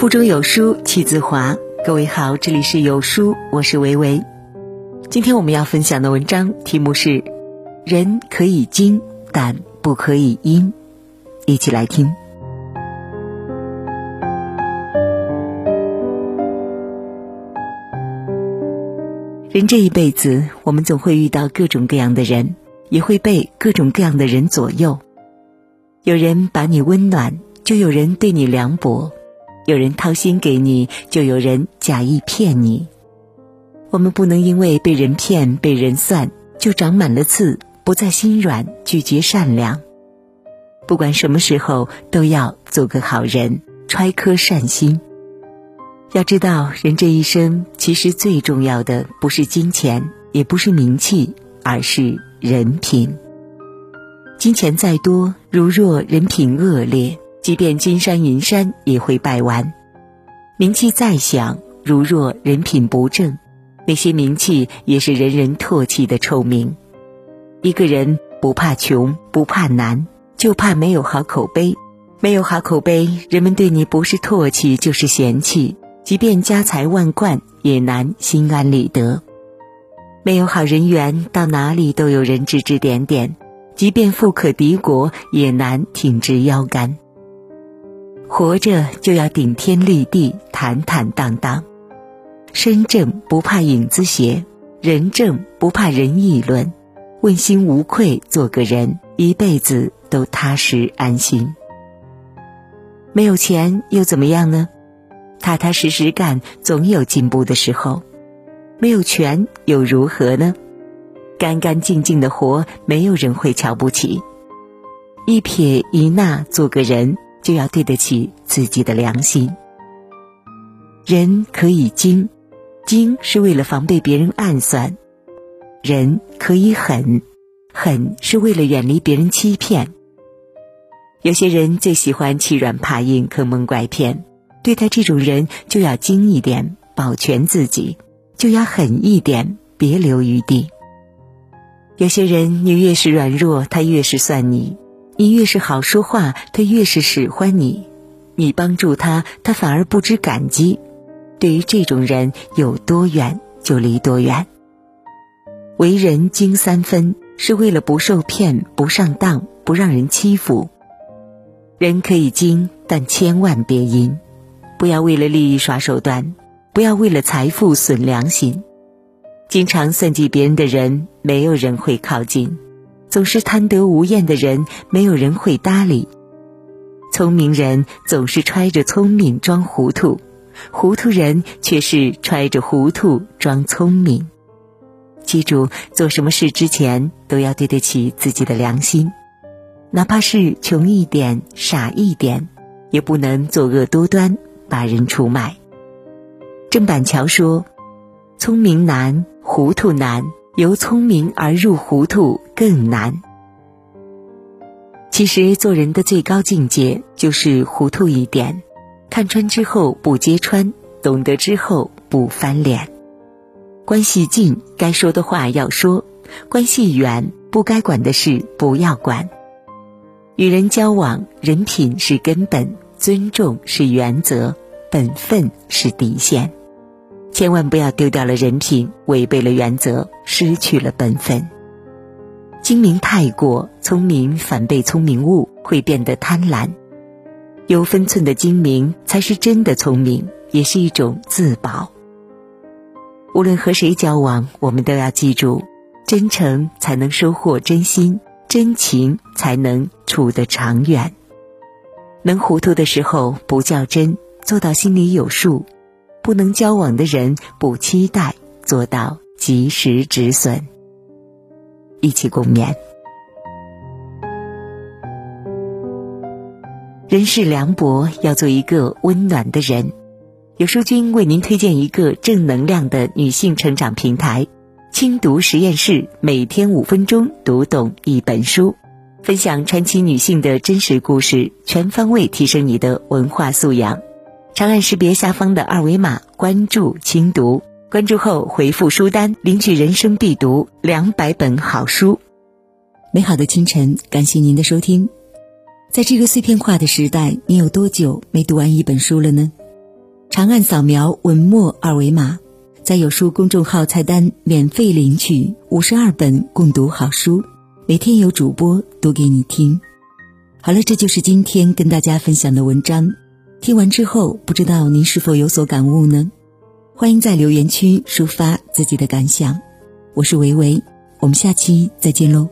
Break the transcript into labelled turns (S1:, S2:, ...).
S1: 腹中有书气自华。各位好，这里是有书，我是维维。今天我们要分享的文章题目是：人可以精，但不可以阴。一起来听。人这一辈子，我们总会遇到各种各样的人，也会被各种各样的人左右。有人把你温暖，就有人对你凉薄；有人掏心给你，就有人假意骗你。我们不能因为被人骗、被人算，就长满了刺，不再心软，拒绝善良。不管什么时候，都要做个好人，揣颗善心。要知道，人这一生其实最重要的不是金钱，也不是名气，而是人品。金钱再多，如若人品恶劣，即便金山银山也会败完；名气再响，如若人品不正，那些名气也是人人唾弃的臭名。一个人不怕穷，不怕难，就怕没有好口碑。没有好口碑，人们对你不是唾弃就是嫌弃。即便家财万贯，也难心安理得；没有好人缘，到哪里都有人指指点点；即便富可敌国，也难挺直腰杆。活着就要顶天立地、坦坦荡荡，身正不怕影子斜，人正不怕人议论，问心无愧做个人，一辈子都踏实安心。没有钱又怎么样呢？踏踏实实干，总有进步的时候。没有权又如何呢？干干净净的活，没有人会瞧不起。一撇一捺做个人，就要对得起自己的良心。人可以精，精是为了防备别人暗算；人可以狠，狠是为了远离别人欺骗。有些人最喜欢欺软怕硬、坑蒙拐骗。对待这种人，就要精一点，保全自己；就要狠一点，别留余地。有些人，你越是软弱，他越是算你；你越是好说话，他越是使唤你；你帮助他，他反而不知感激。对于这种人，有多远就离多远。为人精三分，是为了不受骗、不上当、不让人欺负。人可以精，但千万别阴。不要为了利益耍手段，不要为了财富损良心。经常算计别人的人，没有人会靠近；总是贪得无厌的人，没有人会搭理。聪明人总是揣着聪明装糊涂，糊涂人却是揣着糊涂装聪明。记住，做什么事之前都要对得起自己的良心，哪怕是穷一点、傻一点，也不能作恶多端。把人出卖。郑板桥说：“聪明难，糊涂难，由聪明而入糊涂更难。”其实做人的最高境界就是糊涂一点，看穿之后不揭穿，懂得之后不翻脸。关系近，该说的话要说；关系远，不该管的事不要管。与人交往，人品是根本。尊重是原则，本分是底线，千万不要丢掉了人品，违背了原则，失去了本分。精明太过，聪明反被聪明误，会变得贪婪。有分寸的精明才是真的聪明，也是一种自保。无论和谁交往，我们都要记住：真诚才能收获真心，真情才能处得长远。能糊涂的时候不较真，做到心里有数；不能交往的人不期待，做到及时止损。一起共勉。人世凉薄，要做一个温暖的人。有书君为您推荐一个正能量的女性成长平台——轻读实验室，每天五分钟读懂一本书。分享传奇女性的真实故事，全方位提升你的文化素养。长按识别下方的二维码关注轻读，关注后回复书单领取人生必读两百本好书。美好的清晨，感谢您的收听。在这个碎片化的时代，你有多久没读完一本书了呢？长按扫描文末二维码，在有书公众号菜单免费领取五十二本共读好书，每天有主播读给你听。好了，这就是今天跟大家分享的文章。听完之后，不知道您是否有所感悟呢？欢迎在留言区抒发自己的感想。我是维维，我们下期再见喽。